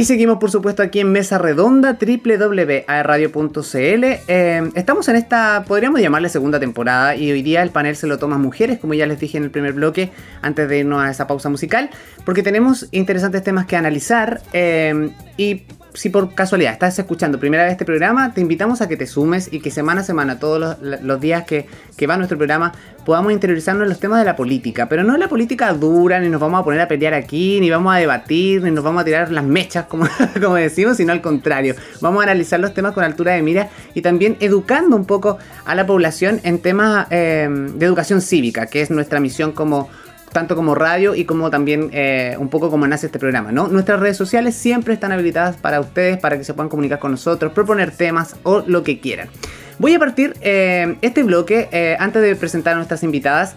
Y seguimos, por supuesto, aquí en Mesa Redonda, www.aerradio.cl. Eh, estamos en esta, podríamos llamarle segunda temporada, y hoy día el panel se lo toma mujeres, como ya les dije en el primer bloque, antes de irnos a esa pausa musical, porque tenemos interesantes temas que analizar. Eh, y si por casualidad estás escuchando primera vez este programa, te invitamos a que te sumes y que semana a semana, todos los, días que, va nuestro programa, podamos interiorizarnos en los temas de la política. Pero no la política dura, ni nos vamos a poner a pelear aquí, ni vamos a debatir, ni nos vamos a tirar las mechas, como, como decimos, sino al contrario. Vamos a analizar los temas con altura de mira y también educando un poco a la población en temas eh, de educación cívica, que es nuestra misión como tanto como radio y como también eh, un poco como nace este programa, ¿no? Nuestras redes sociales siempre están habilitadas para ustedes, para que se puedan comunicar con nosotros, proponer temas o lo que quieran. Voy a partir eh, este bloque, eh, antes de presentar a nuestras invitadas,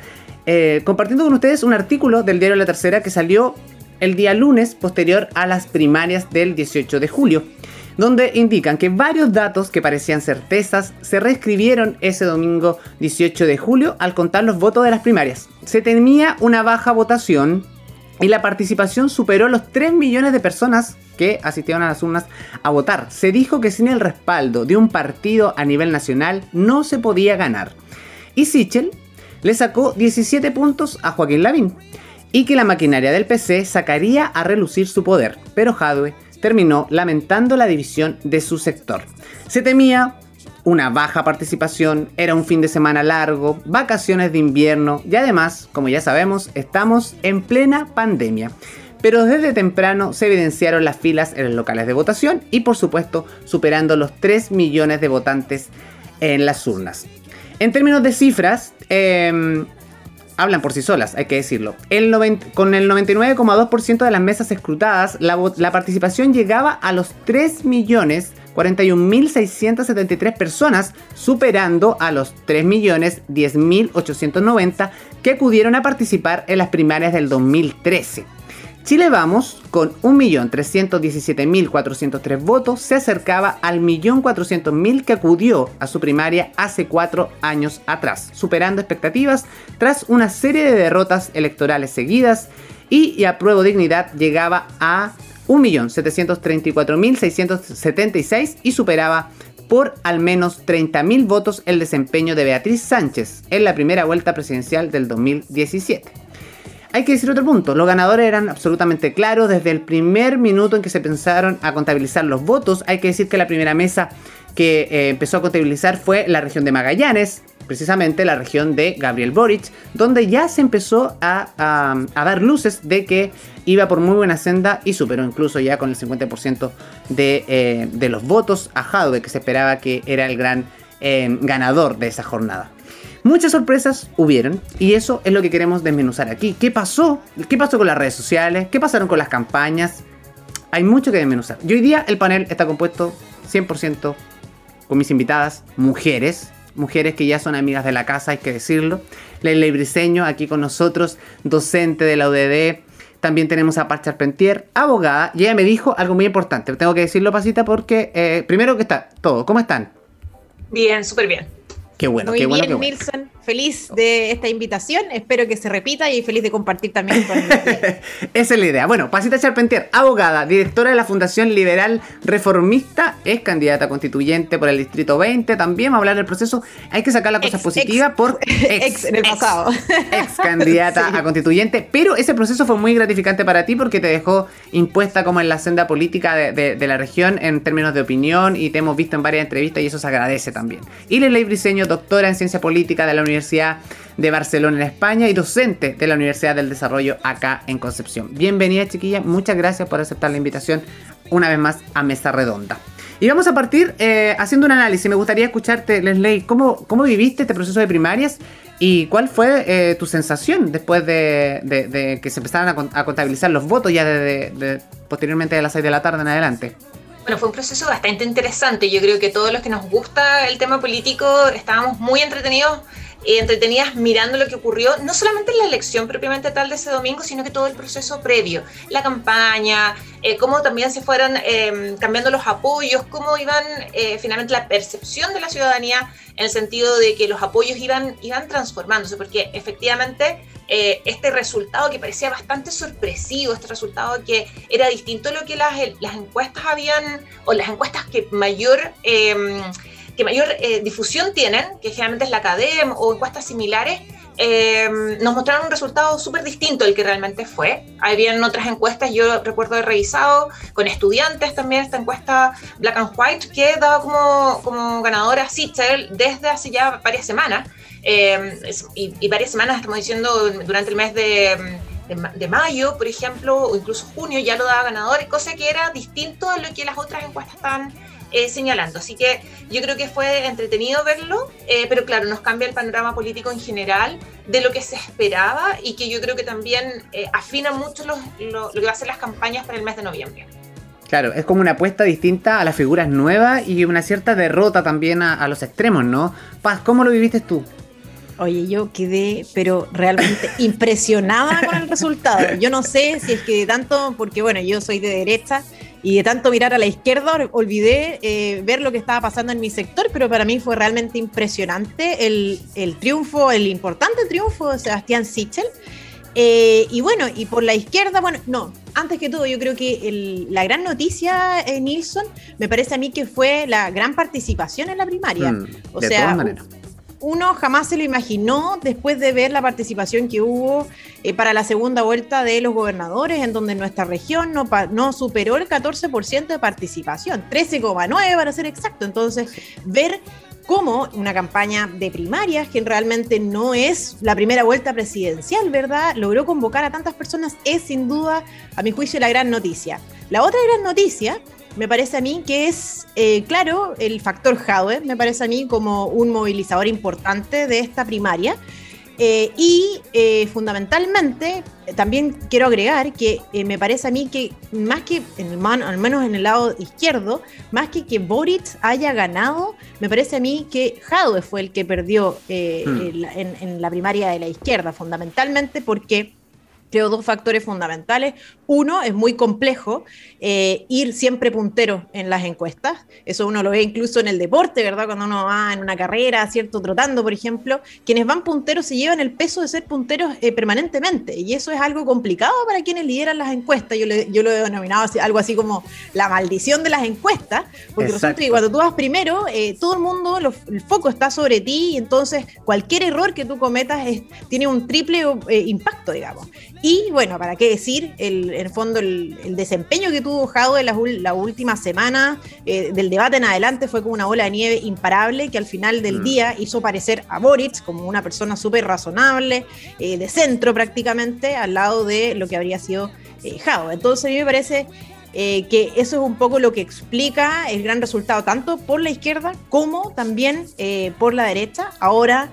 compartiendo con ustedes un artículo del diario La Tercera que salió el día lunes posterior a las primarias del 18 de julio donde indican que varios datos que parecían certezas se reescribieron ese domingo 18 de julio al contar los votos de las primarias. Se temía una baja votación y la participación superó los 3 millones de personas que asistieron a las urnas a votar. Se dijo que sin el respaldo de un partido a nivel nacional no se podía ganar. Y Sichel le sacó 17 puntos a Joaquín Lavín y que la maquinaria del PC sacaría a relucir su poder, pero Jadwe terminó lamentando la división de su sector. Se temía una baja participación, era un fin de semana largo, vacaciones de invierno y además, como ya sabemos, estamos en plena pandemia. Pero desde temprano se evidenciaron las filas en los locales de votación y por supuesto superando los 3 millones de votantes en las urnas. En términos de cifras, eh, hablan por sí solas, hay que decirlo. con el 99,2% de las mesas escrutadas, la, participación llegaba a los 3.041.673 personas, superando a los 3.010.890 que acudieron a participar en las primarias del 2013. Chile Vamos, con 1.317.403 votos, se acercaba al 1.400.000 que acudió a su primaria hace cuatro años atrás, superando expectativas tras una serie de derrotas electorales seguidas y, a prueba dignidad llegaba a 1.734.676 y superaba por al menos 30.000 votos el desempeño de Beatriz Sánchez en la primera vuelta presidencial del 2017 hay que decir otro punto, los ganadores eran absolutamente claros desde el primer minuto en que se pensaron a contabilizar los votos. Hay que decir que la primera mesa que eh, empezó a contabilizar fue la región de Magallanes, precisamente la región de Gabriel Boric, donde ya se empezó a, dar luces de que iba por muy buena senda y superó incluso ya con el 50% de, eh, de, los votos a de que se esperaba que era el gran eh, ganador de esa jornada. Muchas sorpresas hubieron y eso es lo que queremos desmenuzar aquí. ¿Qué pasó? ¿Qué pasó con las redes sociales? ¿Qué pasaron con las campañas? Hay mucho que desmenuzar. Y hoy día el panel está compuesto 100% con mis invitadas, mujeres, mujeres que ya son amigas de la casa, hay que decirlo. Leila Briseño aquí con nosotros, docente de la UDD. También tenemos a Par Charpentier, abogada, y ella me dijo algo muy importante. Tengo que decirlo, Pasita, porque eh, primero que está todo. ¿Cómo están? Bien, súper bien. Qué bueno, Muy qué bueno. Bien, Milson, feliz de esta invitación. Espero que se repita y feliz de compartir también con Esa es la idea. Bueno, Pasita Charpentier, abogada, directora de la Fundación Liberal Reformista, es candidata constituyente por el Distrito 20. También va a hablar del proceso. Hay que sacar la cosa positiva por ex, en el pasado. Ex, candidata a constituyente. Pero ese proceso fue muy gratificante para ti porque te dejó impuesta como en la senda política de, la región en términos de opinión y te hemos visto en varias entrevistas y eso se agradece también. Y Ley Briseño doctora en ciencia política de la Universidad de Barcelona en España y docente de la Universidad del Desarrollo acá en Concepción. Bienvenida chiquilla, muchas gracias por aceptar la invitación una vez más a Mesa Redonda. Y vamos a partir eh, haciendo un análisis. Me gustaría escucharte, Leslie, ¿cómo, cómo viviste este proceso de primarias y cuál fue eh, tu sensación después de, que se empezaran a, contabilizar los votos ya de, posteriormente de las 6 de la tarde en adelante? Bueno, fue un proceso bastante interesante. Yo creo que todos los que nos gusta el tema político estábamos muy entretenidos y entretenidas mirando lo que ocurrió, no solamente en la elección propiamente tal de ese domingo, sino que todo el proceso previo, la campaña, eh, cómo también se fueron em, cambiando los apoyos, cómo iban eh, finalmente la percepción de la ciudadanía en el sentido de que los apoyos iban, iban transformándose, porque efectivamente eh, este resultado que parecía bastante sorpresivo, este resultado que era distinto a lo que las, las encuestas habían, o las encuestas que mayor... Que mayor eh, difusión tienen, que generalmente es la CADEM o encuestas similares, em, nos mostraron un resultado súper distinto del que realmente fue. Habían otras encuestas, yo recuerdo haber revisado con estudiantes también esta encuesta Black and White, que daba como, como ganadora Sitzel desde hace ya varias semanas. Em, y, varias semanas, estamos diciendo, durante el mes de, de, mayo, por ejemplo, o incluso junio, ya lo daba ganador, cosa que era distinto a lo que las otras encuestas estaban eh, señalando. Así que yo creo que fue entretenido verlo, eh, pero claro, nos cambia el panorama político en general de lo que se esperaba y que yo creo que también eh, afina mucho lo, que va a ser las campañas para el mes de noviembre. Claro, es como una apuesta distinta a las figuras nuevas y una cierta derrota también a, a los extremos, ¿no? Paz, ¿cómo lo viviste tú? Oye, yo quedé, pero realmente impresionada con el resultado. Yo no sé si es que tanto, porque bueno, yo soy de derecha y de tanto mirar a la izquierda olvidé eh, ver lo que estaba pasando en mi sector, pero para mí fue realmente impresionante el, triunfo, el importante triunfo de Sebastián Sichel. Eh, y bueno, y por la izquierda, bueno, no, antes que todo, yo creo que la gran noticia, en eh, Nilsson, me parece a mí que fue la gran participación en la primaria. Mm, o de sea, todas maneras uno jamás se lo imaginó después de ver la participación que hubo eh, para la segunda vuelta de los gobernadores, en donde nuestra región no, no superó el 14% de participación, 13,9% para ser exacto. Entonces, ver cómo una campaña de primarias, que realmente no es la primera vuelta presidencial, ¿verdad? Logró convocar a tantas personas, es sin duda, a mi juicio, la gran noticia. La otra gran noticia me parece a mí que es, eh, claro, el factor Jadwe, me parece a mí como un movilizador importante de esta primaria. Eh, y eh, fundamentalmente, también quiero agregar que me parece a mí que más que, en el al menos en el lado izquierdo, más que que Boric haya ganado, me parece a mí que Jadwe fue el que perdió hmm. en la primaria de la izquierda, fundamentalmente porque creo, dos factores fundamentales. Uno, es muy complejo eh, ir siempre puntero en las encuestas. Eso uno lo ve incluso en el deporte, ¿verdad? Cuando uno va en una carrera, ¿cierto? Trotando, por ejemplo. Quienes van punteros se llevan el peso de ser punteros eh, permanentemente. Y eso es algo complicado para quienes lideran las encuestas. Yo, yo lo he denominado algo así como la maldición de las encuestas. Porque resulta que cuando tú vas primero, eh, todo el mundo, el foco está sobre ti. Y entonces cualquier error que tú cometas tiene un triple impacto, digamos. Y bueno, ¿para qué decir? El, en el fondo, el, desempeño que tuvo Jado en la última semana eh, del debate en adelante fue como una bola de nieve imparable que al final del mm. día hizo parecer a Boric como una persona súper razonable, eh, de centro prácticamente, al lado de lo que habría sido eh. Entonces, a mí me parece que eso es un poco lo que explica el gran resultado, tanto por la izquierda como también por la derecha. Ahora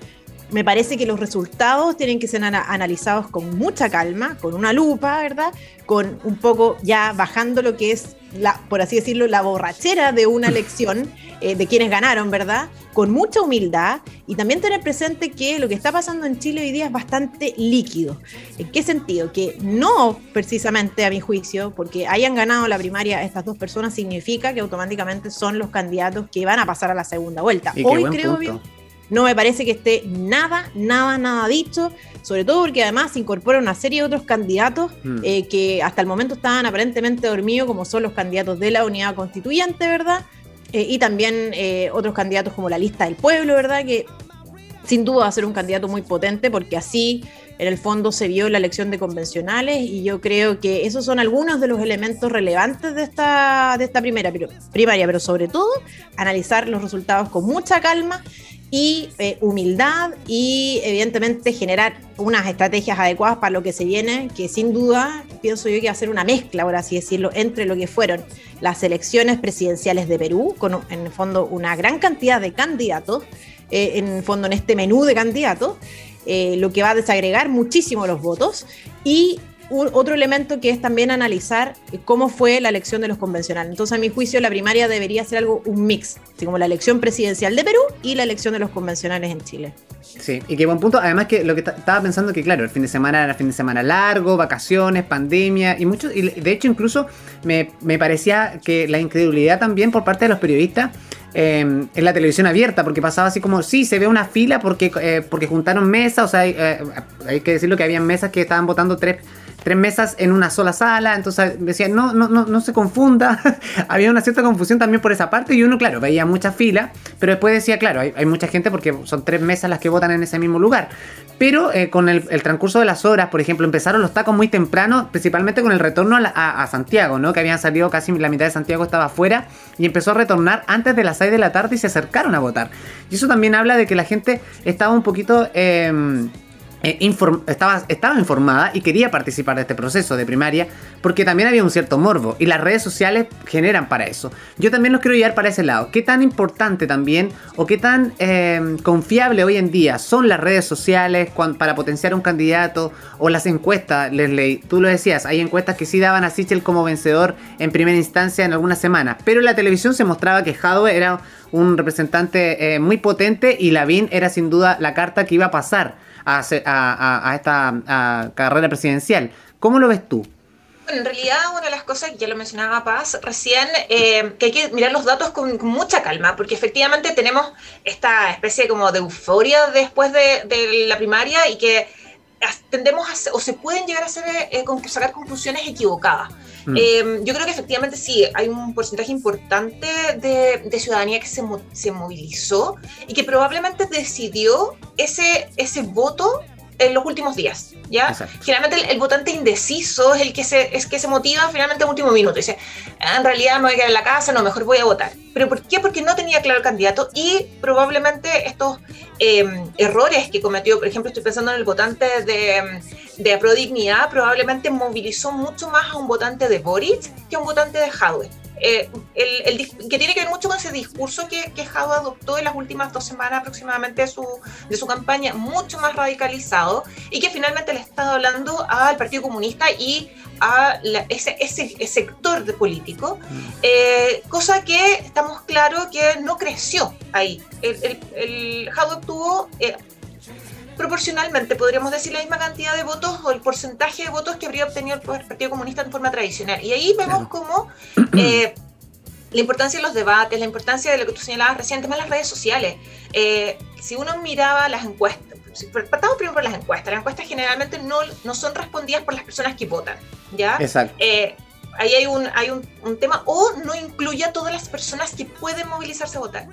me parece que los resultados tienen que ser analizados con mucha calma, con una lupa, ¿verdad? Con un poco ya bajando lo que es, la, por así decirlo, la borrachera de una elección, eh, de quienes ganaron, ¿verdad? Con mucha humildad y también tener presente que lo que está pasando en Chile hoy día es bastante líquido. ¿En qué sentido? Que no precisamente a mi juicio, porque hayan ganado la primaria estas dos personas, significa que automáticamente son los candidatos que van a pasar a la segunda vuelta. Hoy creo bien no me parece que esté nada, nada, nada dicho, sobre todo porque además se incorpora una serie de otros candidatos mm. eh, que hasta el momento estaban aparentemente dormidos, como son los candidatos de la unidad constituyente, ¿verdad? Eh, y también eh, otros candidatos como la lista del pueblo, ¿verdad? Que sin duda va a ser un candidato muy potente porque así en el fondo se vio la elección de convencionales y yo creo que esos son algunos de los elementos relevantes de esta, de esta primera, primaria, pero sobre todo analizar los resultados con mucha calma y eh, humildad y evidentemente generar unas estrategias adecuadas para lo que se viene, que sin duda pienso yo que va a ser una mezcla, por así decirlo, entre lo que fueron las elecciones presidenciales de Perú, con en el fondo una gran cantidad de candidatos, eh, en fondo en este menú de candidatos, eh, lo que va a desagregar muchísimo los votos y otro elemento que es también analizar cómo fue la elección de los convencionales. Entonces, a mi juicio, la primaria debería ser algo, un mix, así como la elección presidencial de Perú y la elección de los convencionales en Chile. Sí, y qué buen punto. Además que lo que estaba pensando que, claro, el fin de semana era fin de semana largo, vacaciones, pandemia y mucho. Y de hecho, incluso me, me parecía que la incredulidad también por parte de los periodistas em, en la televisión abierta, porque pasaba así como, sí, se ve una fila porque, eh, porque juntaron mesas, o sea, hay, hay que decirlo que habían mesas que estaban votando tres tres mesas en una sola sala, entonces decía, no, no, no, no se confunda, había una cierta confusión también por esa parte y uno, claro, veía mucha fila, pero después decía, claro, hay, mucha gente porque son tres mesas las que votan en ese mismo lugar, pero eh, con el, transcurso de las horas, por ejemplo, empezaron los tacos muy temprano, principalmente con el retorno a, Santiago, ¿no? Que habían salido casi la mitad de Santiago estaba afuera y empezó a retornar antes de las 6 de la tarde y se acercaron a votar. Y eso también habla de que la gente estaba un poquito... Eh, eh, estaba, estaba informada y quería participar de este proceso de primaria porque también había un cierto morbo y las redes sociales generan para eso. Yo también los quiero llevar para ese lado. ¿Qué tan importante también o qué tan em, confiable hoy en día son las redes sociales para potenciar un candidato o las encuestas? Leslie, tú lo decías, hay encuestas que sí daban a Sichel como vencedor en primera instancia en algunas semanas, pero en la televisión se mostraba que Hadwe era un representante eh, muy potente y Lavín era sin duda la carta que iba a pasar a, esta carrera presidencial. ¿Cómo lo ves tú? En realidad, una de las cosas, ya lo mencionaba Paz recién, eh, que hay que mirar los datos con, mucha calma, porque efectivamente tenemos esta especie como de euforia después de, la primaria y que tendemos a, o se pueden llegar a hacer, eh, sacar conclusiones equivocadas. Mm. Em, yo creo que efectivamente sí, hay un porcentaje importante de, ciudadanía que se, se, movilizó y que probablemente decidió ese, ese voto en los últimos días, ¿ya? Generalmente el, votante indeciso es el que se, es que se motiva finalmente en último minuto. Dice, ah, en realidad me voy a quedar en la casa, no, mejor voy a votar. ¿Pero por qué? Porque no tenía claro el candidato y probablemente estos em, errores que cometió, por ejemplo, estoy pensando en el votante de, de Prodignidad, probablemente movilizó mucho más a un votante de Boric que a un votante de Hadwe. Eh, el, que tiene que ver mucho con ese discurso que, que adoptó en las últimas dos semanas aproximadamente de su, de su campaña, mucho más radicalizado, y que finalmente le está hablando al Partido Comunista y a ese, ese, sector de político, mm. eh, cosa que estamos claros que no creció ahí. El, el, el obtuvo eh, proporcionalmente, podríamos decir, la misma cantidad de votos o el porcentaje de votos que habría obtenido el Partido Comunista en forma tradicional. Y ahí vemos como eh, la importancia de los debates, la importancia de lo que tú señalabas recién, más las redes sociales. Eh, si uno miraba las encuestas, partamos primero por las encuestas, las encuestas generalmente no, no son respondidas por las personas que votan, ¿ya? Exacto. Eh, ahí hay un, hay un, un, tema, o no incluye a todas las personas que pueden movilizarse a votar.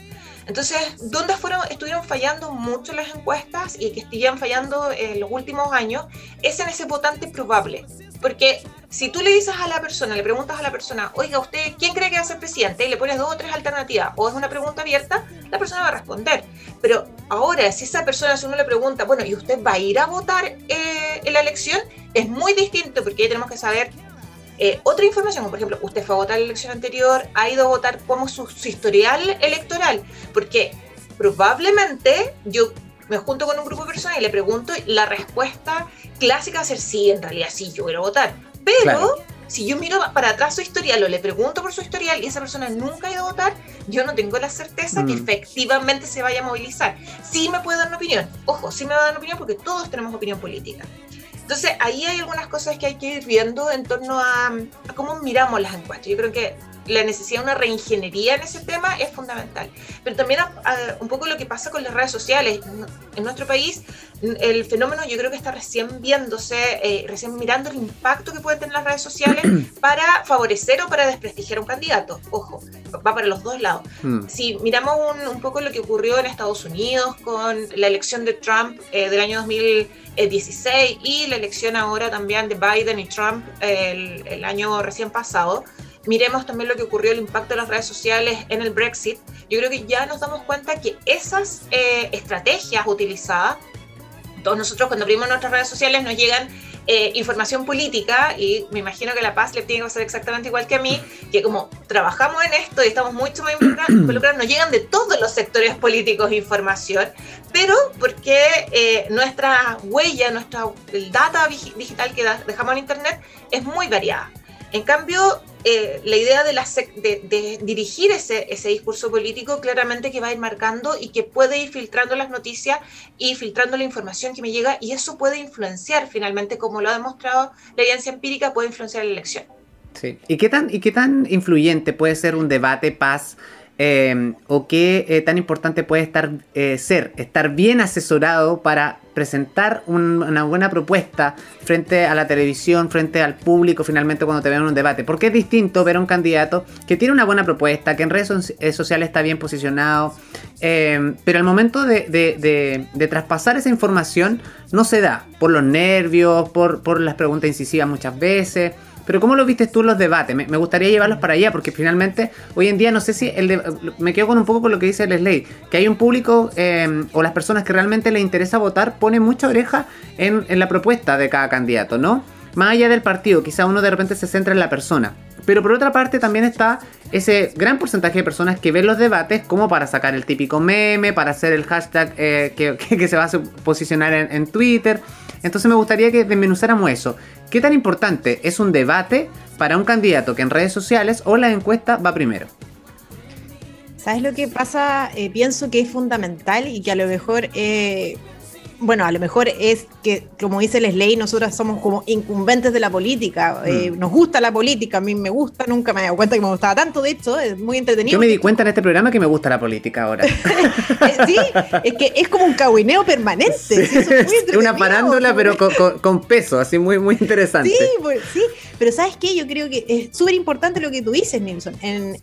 Entonces, ¿dónde fueron, estuvieron fallando mucho las encuestas y que estuvieron fallando en los últimos años? Es en ese votante probable. Porque si tú le dices a la persona, le preguntas a la persona, oiga, ¿usted quién cree que va a ser presidente? Y le pones dos o tres alternativas, o es una pregunta abierta, la persona va a responder. Pero ahora, si esa persona, si uno le pregunta, bueno, ¿y usted va a ir a votar eh, en la elección? Es muy distinto porque ahí tenemos que saber eh, otra información, por ejemplo, usted fue a votar la elección anterior, ha ido a votar como su, historial electoral, porque probablemente yo me junto con un grupo de personas y le pregunto, la respuesta clásica va a ser sí, en realidad sí, yo quiero votar. Pero si yo miro para atrás su historial o le pregunto por su historial y esa persona nunca ha ido a votar, yo no tengo la certeza que mm. efectivamente se vaya a movilizar. Sí me puede dar una opinión, ojo, sí me va a dar una opinión porque todos tenemos opinión política. Entonces, ahí hay algunas cosas que hay que ir viendo en torno a, cómo miramos las encuestas. Yo creo que la necesidad de una reingeniería en ese tema es fundamental. Pero también un poco lo que pasa con las redes sociales. En nuestro país, el fenómeno yo creo que está recién viéndose, eh, recién mirando el impacto que pueden tener las redes sociales para favorecer o para desprestigiar a un candidato. Ojo, va para los dos lados. Hmm. Si miramos un, poco lo que ocurrió en Estados Unidos con la elección de Trump eh, del año 2000 16 y la elección ahora también de Biden y Trump el, año recién pasado, miremos también lo que ocurrió, el impacto de las redes sociales en el Brexit, yo creo que ya nos damos cuenta que esas eh, estrategias utilizadas, todos nosotros cuando abrimos nuestras redes sociales nos llegan eh, información política, y me imagino que La Paz le tiene que pasar exactamente igual que a mí, que como trabajamos en esto y estamos mucho más involucrados, nos llegan de todos los sectores políticos información, pero porque eh, nuestra huella, nuestra el data digital que dejamos en Internet es muy variada. En cambio, eh, la idea de, dirigir ese, discurso político claramente que va a ir marcando y que puede ir filtrando las noticias y filtrando la información que me llega y eso puede influenciar finalmente, como lo ha demostrado la evidencia empírica, puede influenciar la elección. Sí. ¿Y qué tan, influyente puede ser un debate paz eh, o qué eh, tan importante puede estar ser estar bien asesorado para presentar una buena propuesta frente a la televisión, frente al público finalmente cuando te ven en un debate. Porque es distinto ver a un candidato que tiene una buena propuesta, que en redes sociales está bien posicionado, pero al momento de, traspasar esa información no se da por los nervios, por las preguntas incisivas muchas veces. Pero ¿cómo lo viste tú los debates? Me, gustaría llevarlos para allá, porque finalmente hoy en día no sé si el me quedo con un poco con lo que dice Leslie, que hay un público em, o las personas que realmente les interesa votar ponen mucha oreja en, la propuesta de cada candidato, ¿no? Más allá del partido, quizá uno de repente se centra en la persona. Pero por otra parte también está ese gran porcentaje de personas que ven los debates como para sacar el típico meme, para hacer el hashtag eh, que, se va a posicionar en, en Twitter. Entonces me gustaría que desmenuzáramos eso. ¿Qué tan importante es un debate para un candidato que en redes sociales o la encuesta va primero? ¿Sabes lo que pasa? Eh, pienso que es fundamental y que a lo mejor eh, bueno, a lo mejor es que, como dice Leslie, nosotras somos como incumbentes de la política. Eh, mm. nos gusta la política, a mí me gusta, nunca me he dado cuenta que me gustaba tanto, de hecho, es muy entretenido. Yo me di cuenta en este programa que me gusta la política ahora. sí, es que es como un cahuineo permanente. es una parándola, pero con, peso, así muy, muy interesante. Sí, pues, sí, pero ¿sabes qué? Yo creo que es súper importante lo que tú dices, Nilsson.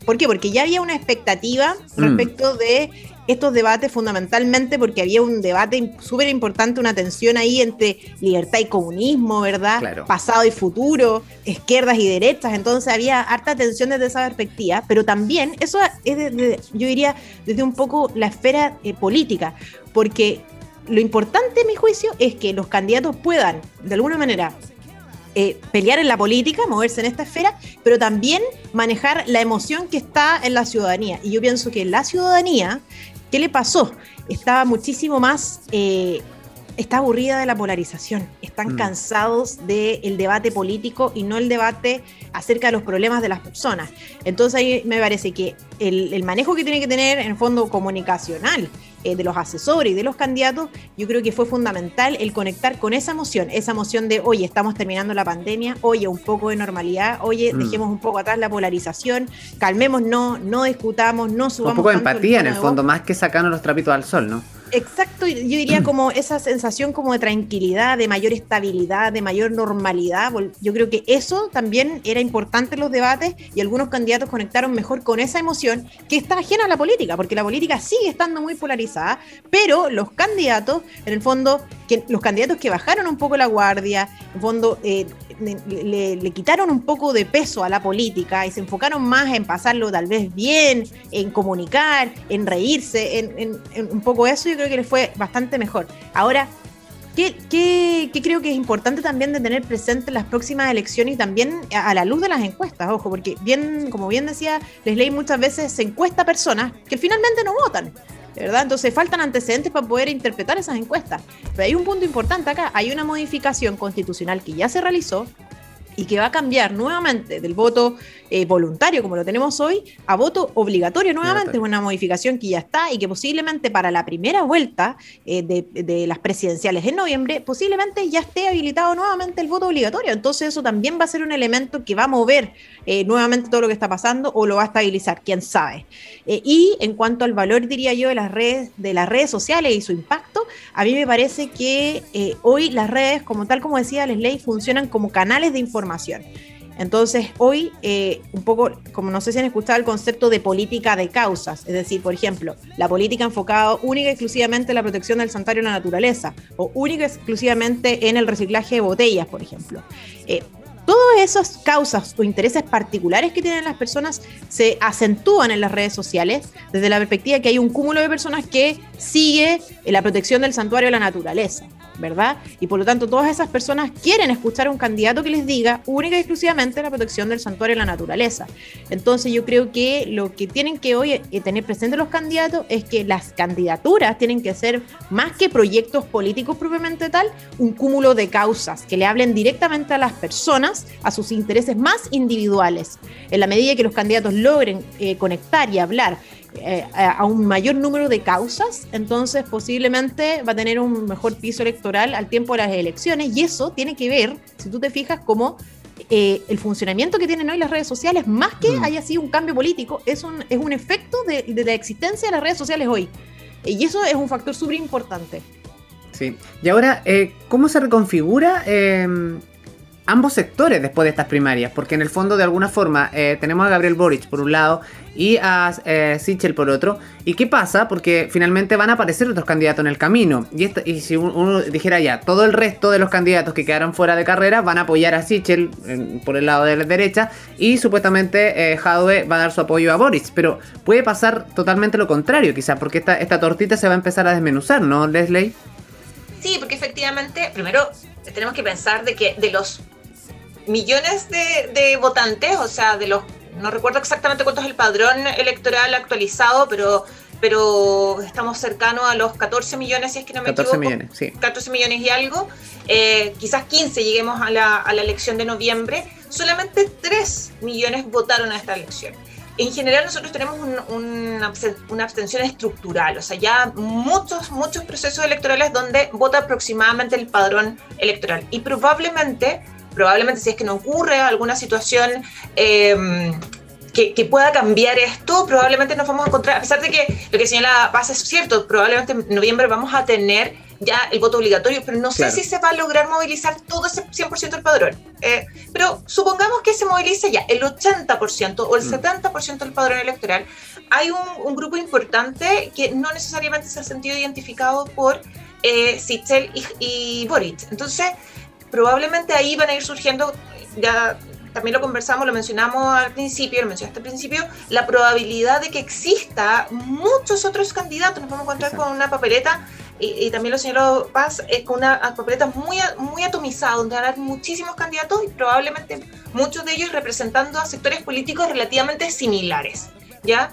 ¿Por qué? Porque ya había una expectativa mm. respecto de estos debates fundamentalmente porque había un debate súper importante, una tensión ahí entre libertad y comunismo, ¿verdad? Pasado y futuro, izquierdas y derechas, entonces había harta tensión desde esa perspectiva, pero también eso es, yo diría, desde un poco la esfera eh, política, porque lo importante, en mi juicio, es que los candidatos puedan, de alguna manera, eh, pelear en la política, moverse en esta esfera, pero también manejar la emoción que está en la ciudadanía. Y yo pienso que la ciudadanía ¿Qué le pasó? Estaba muchísimo más, eh, está aburrida de la polarización, están mm. cansados del debate político y no el debate acerca de los problemas de las personas. Entonces ahí me parece que el, manejo que tiene que tener en fondo comunicacional eh, de los asesores y de los candidatos, yo creo que fue fundamental el conectar con esa emoción, esa emoción de, oye, estamos terminando la pandemia, oye, un poco de normalidad, oye, mm. dejemos un poco atrás la polarización, calmémonos, no discutamos, no subamos. Un poco de empatía en el fondo, más que sacarnos los trapitos al sol, ¿no? Exacto, yo diría como esa sensación como de tranquilidad, de mayor estabilidad, de mayor normalidad. Yo creo que eso también era importante en los debates y algunos candidatos conectaron mejor con esa emoción que está ajena a la política, porque la política sigue estando muy polarizada, pero los candidatos, en el fondo, los candidatos que bajaron un poco la guardia, en el fondo eh, le, quitaron un poco de peso a la política y se enfocaron más en pasarlo tal vez bien, en comunicar, en reírse, en, un poco eso, yo creo que les fue bastante mejor. Ahora, ¿Qué, ¿Qué, creo que es importante también de tener presente en las próximas elecciones y también a, la luz de las encuestas? Ojo, porque bien, como bien decía Leslie, muchas veces se encuesta a personas que finalmente no votan. ¿Verdad? Entonces faltan antecedentes para poder interpretar esas encuestas. Pero hay un punto importante acá, hay una modificación constitucional que ya se realizó y que va a cambiar nuevamente del voto eh, voluntario, como lo tenemos hoy, a voto obligatorio nuevamente. Es una modificación que ya está y que posiblemente para la primera vuelta eh, de, las presidenciales en noviembre, posiblemente ya esté habilitado nuevamente el voto obligatorio. Entonces eso también va a ser un elemento que va a mover eh, nuevamente todo lo que está pasando o lo va a estabilizar, quién sabe. y en cuanto al valor, diría yo, de las redes, de las redes sociales y su impacto, a mí me parece que hoy las redes, como tal como decía Leslie, funcionan como canales de información. Entonces, hoy, eh, un poco, como no sé si han escuchado el concepto de política de causas, es decir, por ejemplo, la política enfocada única y exclusivamente en la protección del santuario de la naturaleza, o única y exclusivamente en el reciclaje de botellas, por ejemplo. Eh, todas esas causas o intereses particulares que tienen las personas se acentúan en las redes sociales desde la perspectiva que hay un cúmulo de personas que sigue la protección del santuario de la naturaleza. ¿Verdad? Y por lo tanto, todas esas personas quieren escuchar a un candidato que les diga única y exclusivamente la protección del santuario y la naturaleza. Entonces, yo creo que lo que tienen que hoy eh, tener presente los candidatos es que las candidaturas tienen que ser más que proyectos políticos propiamente tal, un cúmulo de causas que le hablen directamente a las personas, a sus intereses más individuales. En la medida que los candidatos logren eh, conectar y hablar eh, a un mayor número de causas, entonces posiblemente va a tener un mejor piso electoral al tiempo de las elecciones y eso tiene que ver, si tú te fijas, como eh, el funcionamiento que tienen hoy las redes sociales, más que mm. haya sido un cambio político, es un, es un efecto de, la existencia de las redes sociales hoy. Y eso es un factor súper importante. Sí. Y ahora, eh, ¿cómo se reconfigura em, ambos sectores después de estas primarias? Porque en el fondo, de alguna forma, eh, tenemos a Gabriel Boric por un lado y a eh, Sichel por otro. ¿Y qué pasa? Porque finalmente van a aparecer otros candidatos en el camino. Y, y si uno, dijera ya, todo el resto de los candidatos que quedaron fuera de carrera van a apoyar a Sichel por el lado de la derecha y supuestamente eh, va a dar su apoyo a Boris. Pero puede pasar totalmente lo contrario, quizás, porque esta, esta tortita se va a empezar a desmenuzar, ¿no, Leslie? Sí, porque efectivamente, primero tenemos que pensar de que de los millones de, de votantes, o sea, de los no recuerdo exactamente cuánto es el padrón electoral actualizado, pero, pero estamos cercanos a los 14 millones, si es que no me 14 millones, sí. 14 millones y algo. Eh, quizás 15 lleguemos a la, a la elección de noviembre. Solamente 3 millones votaron a esta elección en general nosotros tenemos una, abstención estructural, o sea, ya muchos, muchos procesos electorales donde vota aproximadamente el padrón electoral. Y probablemente probablemente si es que no ocurre alguna situación em, que, pueda cambiar esto, probablemente nos vamos a encontrar, a pesar de que lo que señala Paz es cierto, probablemente en noviembre vamos a tener ya el voto obligatorio, pero no sé si se va a lograr movilizar todo ese 100% del padrón. Eh, pero supongamos que se movilice ya el 80% o el 70% mm. del padrón electoral. Hay un, grupo importante que no necesariamente se ha sentido identificado por eh, Sichel y, y Boric. Entonces, probablemente ahí van a ir surgiendo, ya también lo conversamos, lo mencionamos al principio, lo mencionaste al principio, la probabilidad de que exista muchos otros candidatos. Nos vamos a encontrar con una papeleta, y, también lo señaló Paz, eh, con una papeleta muy, muy atomizada, donde van a haber muchísimos candidatos y probablemente muchos de ellos representando a sectores políticos relativamente similares. ¿ya?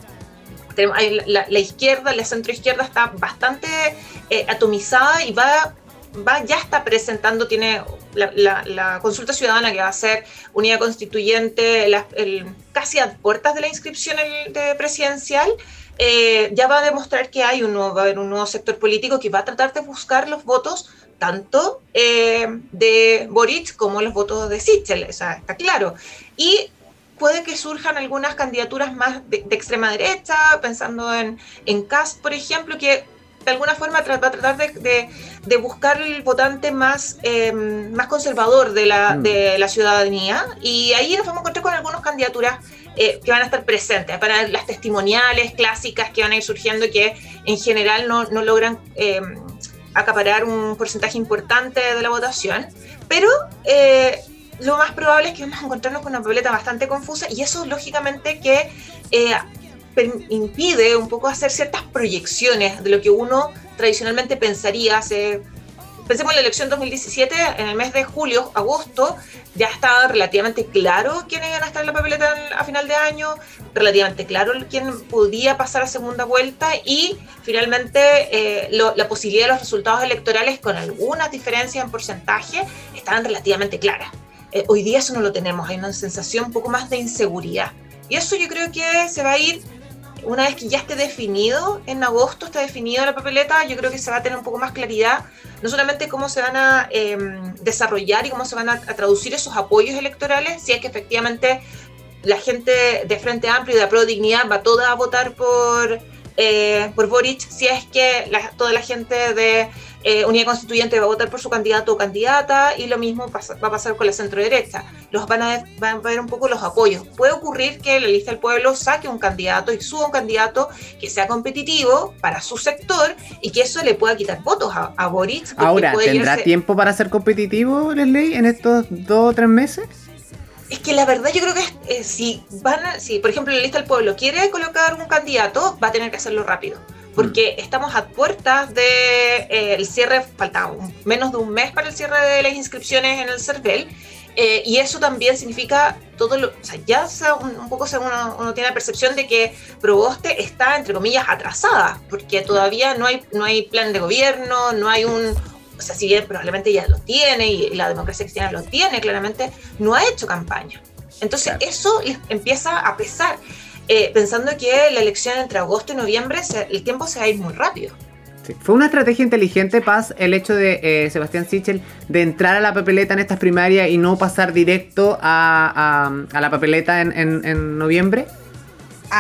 La, la, izquierda, la centroizquierda está bastante eh, atomizada y va va, ya está presentando, tiene la, consulta ciudadana que va a ser unidad constituyente casi a puertas de la inscripción de presidencial, eh, ya va a demostrar que hay un nuevo, va a haber un nuevo sector político que va a tratar de buscar los votos tanto eh, de Boric como los votos de Sichel, está claro. Y puede que surjan algunas candidaturas más de, extrema derecha, pensando en, en Cast, por ejemplo, que de alguna forma va a tratar de, buscar el votante más, em, más conservador de la, mm. de la ciudadanía y ahí nos vamos a encontrar con algunas candidaturas eh, que van a estar presentes, para las testimoniales clásicas que van a ir surgiendo que en general no, no logran em, acaparar un porcentaje importante de la votación, pero eh, lo más probable es que vamos a encontrarnos con una papeleta bastante confusa y eso lógicamente que eh, impide un poco hacer ciertas proyecciones de lo que uno tradicionalmente pensaría hacer. Pensemos en la elección 2017, en el mes de julio, agosto, ya estaba relativamente claro quiénes iban a estar en la papeleta a final de año, relativamente claro quién podía pasar a segunda vuelta y finalmente eh, la posibilidad de los resultados electorales con algunas diferencias en porcentaje estaban relativamente claras. Eh, hoy día eso no lo tenemos, hay una sensación un poco más de inseguridad. Y eso yo creo que se va a ir una vez que ya esté definido, en agosto está definido la papeleta, yo creo que se va a tener un poco más claridad, no solamente cómo se van a em, desarrollar y cómo se van a, traducir esos apoyos electorales, si es que efectivamente la gente de Frente Amplio y de Pro Dignidad va toda a votar por, eh, por Boric, si es que toda la gente de eh, Unidad Constituyente va a votar por su candidato o candidata y lo mismo va a pasar con la centro derecha. Los van a, van a ver un poco los apoyos. Puede ocurrir que la lista del pueblo saque un candidato y suba un candidato que sea competitivo para su sector y que eso le pueda quitar votos a, a Boric. Ahora, ¿tendrá tiempo para ser competitivo, Leslie, en estos dos o tres meses? Es que la verdad yo creo que eh, si van a, si por ejemplo la lista del pueblo quiere colocar un candidato, va a tener que hacerlo rápido porque mm. estamos a puertas del de, eh, cierre, falta menos de un mes para el cierre de las inscripciones en el CERVEL, eh, y eso también significa todo lo, o sea, ya un, poco uno, uno, tiene la percepción de que Proboste está, entre comillas, atrasada, porque todavía no hay, no hay plan de gobierno, no hay un, o sea, si bien probablemente ya lo tiene y la democracia cristiana lo tiene, claramente, no ha hecho campaña. Entonces eso empieza a pesar. Eh, pensando que la elección entre agosto y noviembre, el tiempo se va a ir muy rápido. Fue una estrategia inteligente, Paz, el hecho de eh, Sebastián Sichel de entrar a la papeleta en estas primarias y no pasar directo a, la papeleta en, noviembre.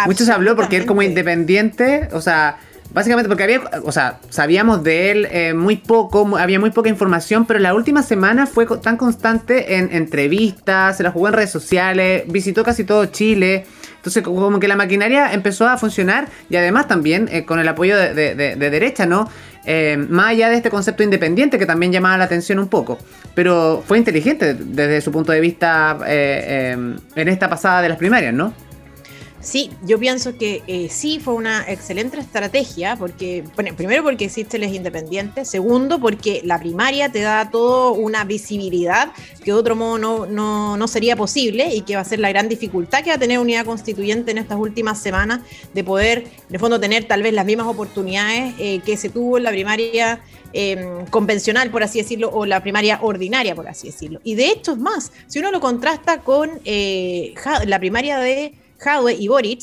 Mucho se habló porque él como independiente, o sea, básicamente porque había, o sea, sabíamos de él eh, muy poco, había muy poca información, pero la última semana fue tan constante en entrevistas, se la jugó en redes sociales, visitó casi todo Chile. Entonces, como que la maquinaria empezó a funcionar y además también eh, con el apoyo de, derecha, ¿no? Eh, más allá de este concepto independiente que también llamaba la atención un poco. Pero fue inteligente desde su punto de vista eh, en esta pasada de las primarias, ¿no? Sí, yo pienso que eh, sí fue una excelente estrategia, porque, primero porque existe es independiente, segundo porque la primaria te da todo una visibilidad que de otro modo no, no, sería posible y que va a ser la gran dificultad que va a tener unidad constituyente en estas últimas semanas de poder, de fondo, tener tal vez las mismas oportunidades eh, que se tuvo en la primaria em, convencional, por así decirlo, o la primaria ordinaria, por así decirlo. Y de hecho es más, si uno lo contrasta con eh, la primaria de Hadwe y Boric,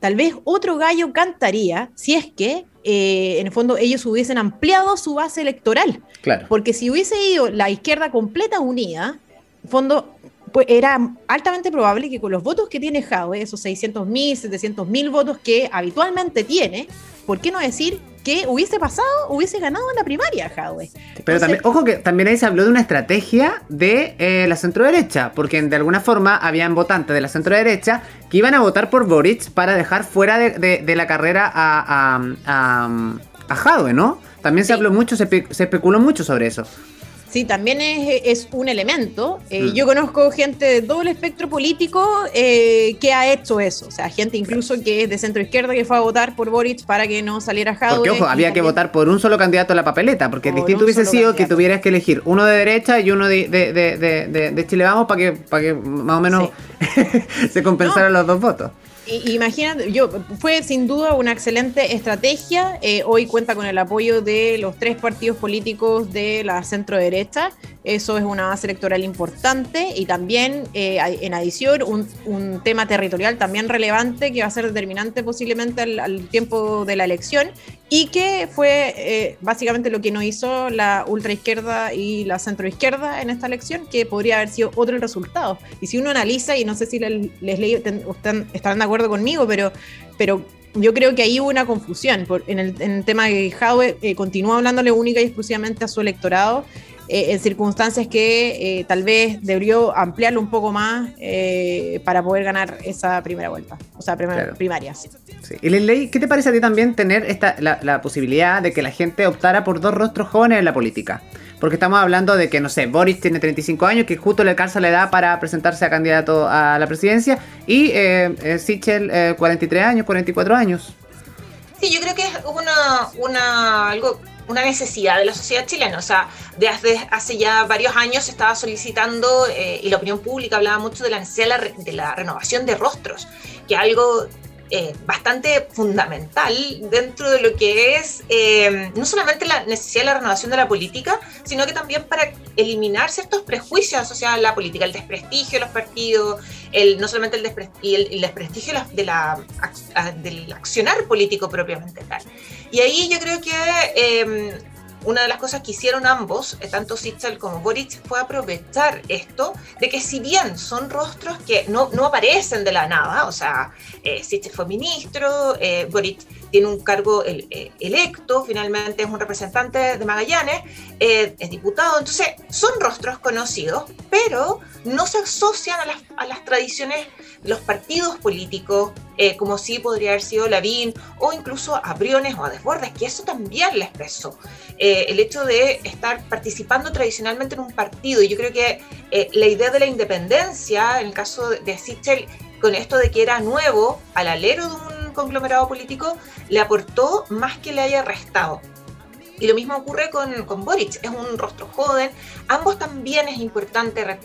tal vez otro gallo cantaría si es que eh, en el fondo ellos hubiesen ampliado su base electoral. Claro. Porque si hubiese ido la izquierda completa unida, en el fondo pues era altamente probable que con los votos que tiene Jadwe, esos 600 mil, 700 mil votos que habitualmente tiene, ¿por qué no decir que hubiese pasado, hubiese ganado en la primaria Jadwe? Pero también, ojo que también ahí se habló de una estrategia de eh, la centro-derecha, porque de alguna forma habían votantes de la centro-derecha que iban a votar por Boric para dejar fuera de, la carrera a, a, ¿no? También se habló mucho, se, se especuló mucho sobre eso. Sí, también es, un elemento. Eh, mm. Yo conozco gente de todo el espectro político eh, que ha hecho eso. O sea, gente incluso que es de centro izquierda que fue a votar por Boric para que no saliera Jadwe. Porque, ojo, había que votar por un solo candidato a la papeleta. Porque distinto hubiese sido que tuvieras que elegir uno de derecha y uno de, de, Chile Vamos para que, para que más o menos se compensaran los dos votos. Imagínate, yo, fue sin duda una excelente estrategia. Eh, hoy cuenta con el apoyo de los tres partidos políticos de la centro derecha. Eso es una base electoral importante y también, eh, en adición, un, tema territorial también relevante que va a ser determinante posiblemente al, tiempo de la elección y que fue eh, básicamente lo que no hizo la ultraizquierda y la centroizquierda en esta elección, que podría haber sido otro el resultado. Y si uno analiza, y no sé si les, leí, estarán de acuerdo conmigo, pero, pero yo creo que ahí hubo una confusión en, el, tema de que Howe eh, continúa hablándole única y exclusivamente a su electorado eh, en circunstancias que eh, tal vez debió ampliarlo un poco más eh, para poder ganar esa primera vuelta, o sea, primaria. Sí. ¿Y ley qué te parece a ti también tener esta, la, posibilidad de que la gente optara por dos rostros jóvenes en la política? Porque estamos hablando de que, no sé, Boris tiene 35 años, que justo le alcanza la edad para presentarse a candidato a la presidencia, y eh, Sichel 43 años, 44 años. Sí, yo creo que es una, una algo una necesidad de la sociedad chilena. O sea, desde hace ya varios años se estaba solicitando, eh, y la opinión pública hablaba mucho de la necesidad de la, renovación de rostros, que algo eh, bastante fundamental dentro de lo que es eh, no solamente la necesidad de la renovación de la política, sino que también para eliminar ciertos prejuicios asociados a la política, el desprestigio de los partidos, el, no solamente el, desprestigio, el, desprestigio de la, del accionar político propiamente tal. Y ahí yo creo que eh, una de las cosas que hicieron ambos, eh, tanto Sichel como Boric, fue aprovechar esto de que si bien son rostros que no, no aparecen de la nada, o sea, eh, fue ministro, eh, Boric tiene un cargo eh, electo, finalmente es un representante de Magallanes, es diputado, entonces son rostros conocidos, pero no se asocian a las, a las tradiciones los partidos políticos, eh, como si podría haber sido Lavín o incluso a Briones o a Desbordes, que eso también les pesó. Eh, el hecho de estar participando tradicionalmente en un partido, y yo creo que eh, la idea de la independencia, en el caso de Sichel, con esto de que era nuevo al alero de un conglomerado político, le aportó más que le haya restado. Y lo mismo ocurre con, con Boric, es un rostro joven. Ambos también es importante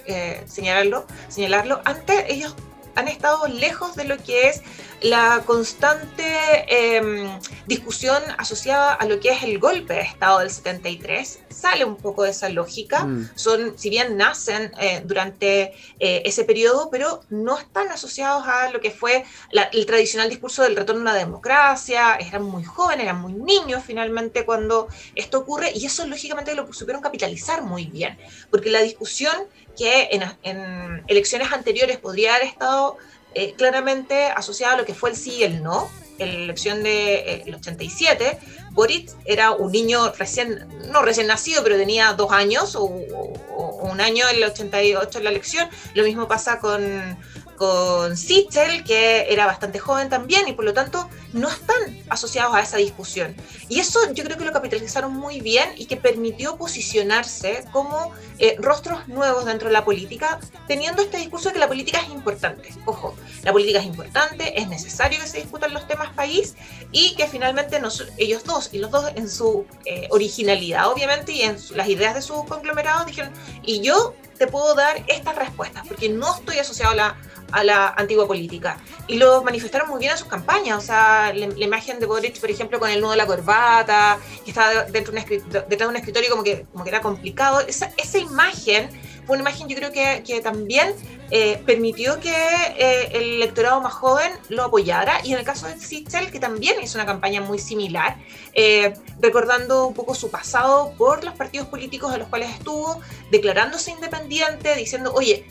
señalarlo, señalarlo. Antes ellos han estado lejos de lo que es la constante em, discusión asociada a lo que es el golpe de Estado del 73. Sale un poco de esa lógica. Mm. Son, si bien nacen eh, durante eh, ese periodo, pero no están asociados a lo que fue el tradicional discurso del retorno a la democracia. Eran muy jóvenes, eran muy niños finalmente cuando esto ocurre y eso lógicamente lo supieron capitalizar muy bien, porque la discusión que en, elecciones anteriores podría haber estado eh, claramente asociada a lo que fue el sí y el no, en la elección del de, 87, Boric era un niño recién, no recién nacido, pero tenía dos años o, o un año en el 88 en la elección. Lo mismo pasa con, con Sichel, que era bastante joven también, y por lo tanto no están asociados a esa discusión. Y eso yo creo que lo capitalizaron muy bien y que permitió posicionarse como eh, rostros nuevos dentro de la política, teniendo este discurso de que la política es importante. Ojo, la política es importante, es necesario que se discutan los temas país y que finalmente ellos dos, y los dos en su eh, originalidad, obviamente, y en las ideas de su conglomerado, dijeron, y yo te puedo dar estas respuestas, porque no estoy asociado a la a la antigua política. Y lo manifestaron muy bien en sus campañas. O sea, la, imagen de Boric, por ejemplo, con el nudo de la corbata, que estaba dentro de un detrás de un escritorio como que, como que era complicado. Esa, imagen una imagen yo creo que, que también eh, permitió que eh, el electorado más joven lo apoyara. Y en el caso de Sichel, que también hizo una campaña muy similar, eh, recordando un poco su pasado por los partidos políticos a los cuales estuvo, declarándose independiente, diciendo, oye,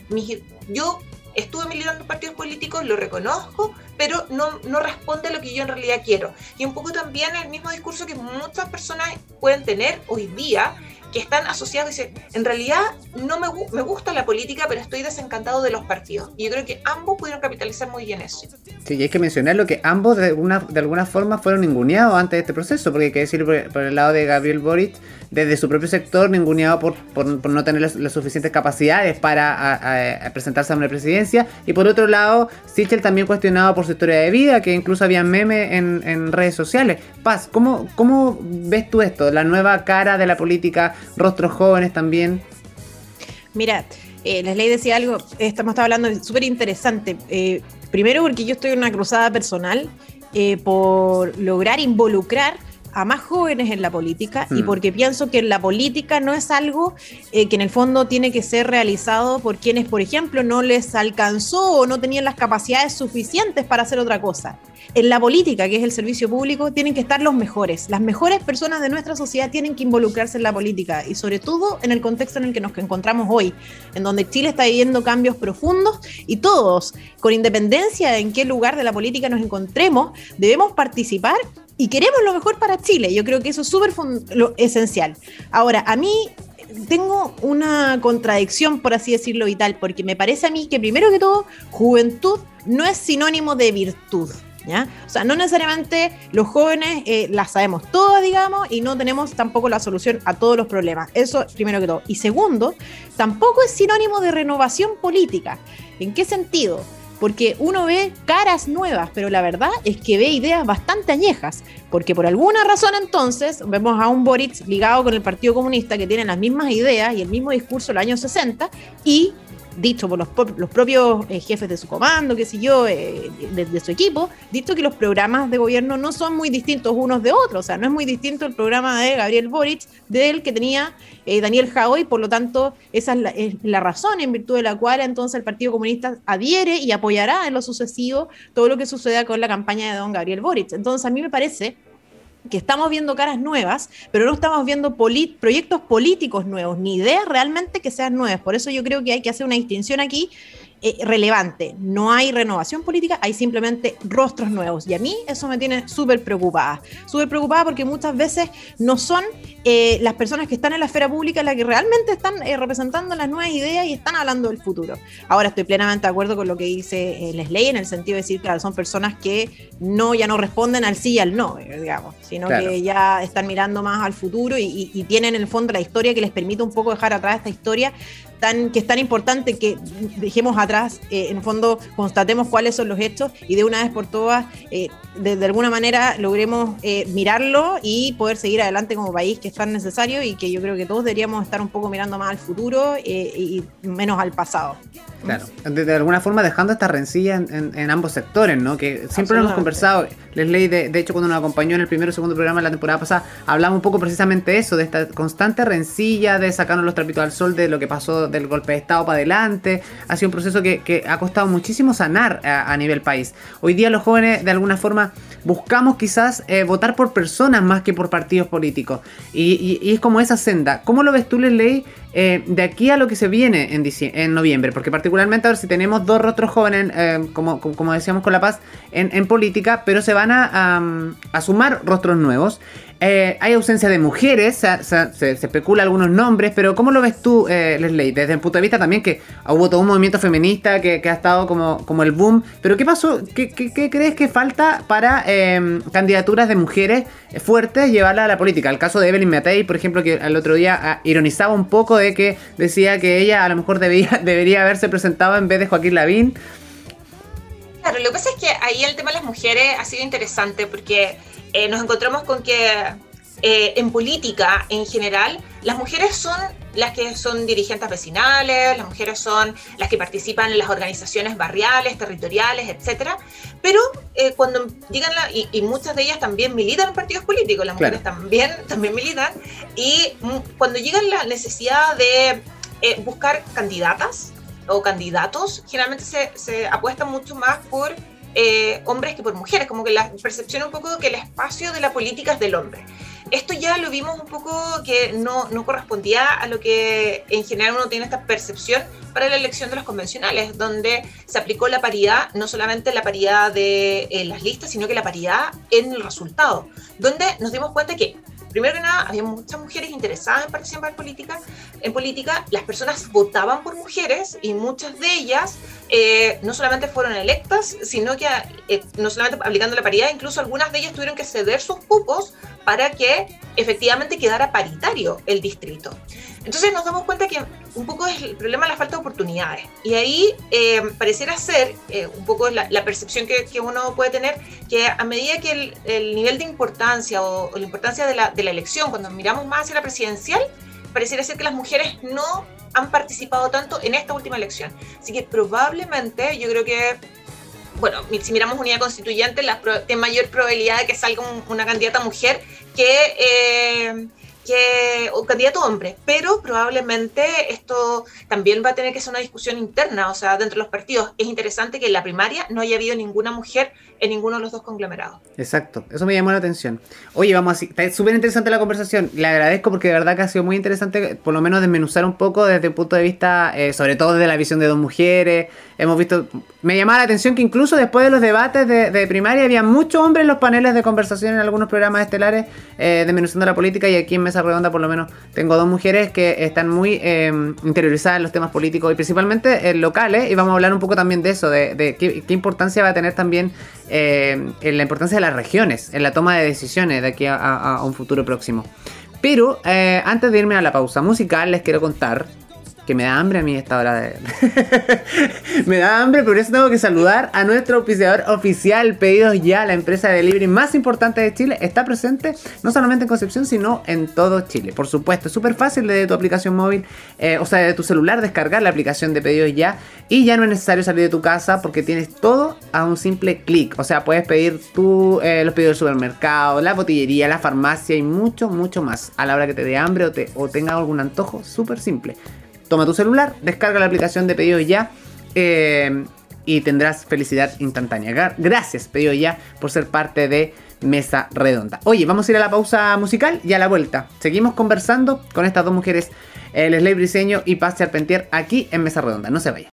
yo estuve militando en partidos políticos, lo reconozco, pero no, no responde a lo que yo en realidad quiero. Y un poco también el mismo discurso que muchas personas pueden tener hoy día que están asociados y dicen, en realidad no me, me gusta la política, pero estoy desencantado de los partidos. Y yo creo que ambos pudieron capitalizar muy bien eso. Sí, y hay que mencionar lo que ambos de, una, de alguna forma fueron ninguneados antes de este proceso, porque hay que decir por, el lado de Gabriel Boric, desde su propio sector, ninguneado por, por, no tener las, suficientes capacidades para presentarse a una presidencia, y por otro lado, Sichel también cuestionado por su historia de vida, que incluso había memes en, en redes sociales. Paz, ¿cómo, ¿cómo ves tú esto? La nueva cara de la política rostros jóvenes también. Mira, eh, les decía algo, estamos hablando súper interesante. Eh, primero porque yo estoy en una cruzada personal eh, por lograr involucrar a más jóvenes en la política y hmm. porque pienso que la política no es algo eh, que en el fondo tiene que ser realizado por quienes, por ejemplo, no les alcanzó o no tenían las capacidades suficientes para hacer otra cosa en la política, que es el servicio público, tienen que estar los mejores. Las mejores personas de nuestra sociedad tienen que involucrarse en la política y sobre todo en el contexto en el que nos encontramos hoy, en donde Chile está viviendo cambios profundos y todos, con independencia de en qué lugar de la política nos encontremos, debemos participar y queremos lo mejor para Chile. Yo creo que eso es súper esencial. Ahora, a mí tengo una contradicción, por así decirlo, vital, porque me parece a mí que primero que todo, juventud no es sinónimo de virtud. O sea, no necesariamente los jóvenes eh, las sabemos todas, digamos, y no tenemos tampoco la solución a todos los problemas. Eso primero que todo. Y segundo, tampoco es sinónimo de renovación política. ¿En qué sentido? Porque uno ve caras nuevas, pero la verdad es que ve ideas bastante añejas. Porque por alguna razón entonces vemos a un Boric ligado con el Partido Comunista que tiene las mismas ideas y el mismo discurso de los años 60 y dicho por los, los propios eh, jefes de su comando, qué sé yo, eh, de, su equipo, dicho que los programas de gobierno no son muy distintos unos de otros, o sea, no es muy distinto el programa de Gabriel Boric del que tenía eh, Daniel Jaoy, por lo tanto, esa es la, razón en virtud de la cual entonces el Partido Comunista adhiere y apoyará en lo sucesivo todo lo que suceda con la campaña de don Gabriel Boric. Entonces, a mí me parece que estamos viendo caras nuevas, pero no estamos viendo proyectos políticos nuevos, ni ideas realmente que sean nuevas. Por eso yo creo que hay que hacer una distinción aquí eh, relevante. No hay renovación política, hay simplemente rostros nuevos. Y a mí eso me tiene súper preocupada. Súper preocupada porque muchas veces no son eh, las personas que están en la esfera pública las que realmente están eh, representando las nuevas ideas y están hablando del futuro. Ahora estoy plenamente de acuerdo con lo que dice Leslie en el sentido de decir, claro, son personas que no ya no responden al sí y al no, digamos, sino que ya están mirando más al futuro y, y tienen en el fondo la historia que les permite un poco dejar atrás esta historia tan, que es tan importante que dejemos atrás, eh, en el fondo constatemos cuáles son los hechos y de una vez por todas, eh, de, alguna manera, logremos eh, mirarlo y poder seguir adelante como país, que es tan necesario y que yo creo que todos deberíamos estar un poco mirando más al futuro y menos al pasado. Claro, de, alguna forma dejando esta rencilla en, ambos sectores, ¿no? Que siempre lo hemos conversado. Leslie, de, de hecho, cuando nos acompañó en el primero o segundo programa de la temporada pasada, hablamos un poco precisamente de eso, de esta constante rencilla, de sacarnos los trapitos al sol de lo que pasó del golpe de Estado para adelante. Ha sido un proceso que, ha costado muchísimo sanar a, nivel país. Hoy día los jóvenes, de alguna forma, buscamos quizás eh, votar por personas más que por partidos políticos. Y, es como esa senda. ¿Cómo lo ves tú, Leslie? Eh, de aquí a lo que se viene en, en noviembre, porque particularmente a ver si tenemos dos rostros jóvenes, eh, como, como, decíamos con La Paz, en, política, pero se van a sumar rostros nuevos. Eh, hay ausencia de mujeres, se, especula algunos nombres, pero ¿cómo lo ves tú, eh, Leslie? Desde el punto de vista también que hubo todo un movimiento feminista que, ha estado como, el boom, pero ¿qué pasó? ¿Qué, crees que falta para em, candidaturas de mujeres fuertes llevarla a la política? El caso de Evelyn Matei, por ejemplo, que el otro día ah, ironizaba un poco de que decía que ella a lo mejor debería haberse presentado en vez de Joaquín Lavín. Claro, lo que pasa es que ahí el tema de las mujeres ha sido interesante porque eh, nos encontramos con que eh, en política en general, las mujeres son las que son dirigentes vecinales, las mujeres son las que participan en las organizaciones barriales, territoriales, etcétera. Pero eh, cuando llegan, y, muchas de ellas también militan en partidos políticos, las mujeres también, también militan, y cuando llega la necesidad de buscar candidatas o candidatos, generalmente se, se apuesta mucho más por eh, hombres que por mujeres, como que la percepción un poco que el espacio de la política es del hombre. Esto ya lo vimos un poco que no, no correspondía a lo que en general uno tiene esta percepción para la elección de los convencionales, donde se aplicó la paridad, no solamente la paridad de eh, las listas, sino que la paridad en el resultado, donde nos dimos cuenta que primero que nada, había muchas mujeres interesadas en participar en política. En política, las personas votaban por mujeres y muchas de ellas eh, no solamente fueron electas, sino que eh, no solamente aplicando la paridad, incluso algunas de ellas tuvieron que ceder sus cupos para que efectivamente quedara paritario el distrito. Entonces nos damos cuenta que un poco es el problema la falta de oportunidades. Y ahí eh, pareciera ser un poco la, percepción que, uno puede tener, que a medida que el, nivel de importancia o, la importancia de la, de la elección, cuando miramos más hacia la presidencial, pareciera ser que las mujeres no han participado tanto en esta última elección. Así que probablemente yo creo que, bueno, si miramos unidad constituyente, la tiene mayor probabilidad de que salga una candidata mujer que... Eh, que candidato hombre, pero probablemente esto también va a tener que ser una discusión interna, o sea, dentro de los partidos. Es interesante que en la primaria no haya habido ninguna mujer en ninguno de los dos conglomerados. Exacto, eso me llamó la atención. Oye, vamos a está súper interesante la conversación. Le agradezco porque de verdad que ha sido muy interesante, por lo menos desmenuzar un poco desde el punto de vista, eh, sobre todo desde la visión de dos mujeres. Hemos visto, me llamaba la atención que incluso después de los debates de, primaria había muchos hombres en los paneles de conversación en algunos programas estelares eh, desmenuzando la política y aquí en Mesa Redonda por lo menos tengo dos mujeres que están muy em, interiorizadas en los temas políticos y principalmente en locales y vamos a hablar un poco también de eso, de, qué, importancia va a tener también eh, en la importancia de las regiones, en la toma de decisiones de aquí a, un futuro próximo. Pero eh, antes de irme a la pausa musical les quiero contar que me da hambre a mí esta hora de... me da hambre, por eso tengo que saludar a nuestro auspiciador oficial, Pedidos Ya, la empresa de delivery más importante de Chile. Está presente no solamente en Concepción, sino en todo Chile. Por supuesto, es súper fácil de tu aplicación móvil, eh, o sea, de tu celular, descargar la aplicación de Pedidos Ya. Y ya no es necesario salir de tu casa porque tienes todo a un simple clic. O sea, puedes pedir tú eh, los pedidos del supermercado, la botillería, la farmacia y mucho, mucho más. A la hora que te dé hambre o, te, o tenga algún antojo, súper simple toma tu celular, descarga la aplicación de pedido ya eh, y tendrás felicidad instantánea. Gracias, pedido ya, por ser parte de Mesa Redonda. Oye, vamos a ir a la pausa musical y a la vuelta. Seguimos conversando con estas dos mujeres, el Leslie Briseño y Paz Charpentier, aquí en Mesa Redonda. No se vayan.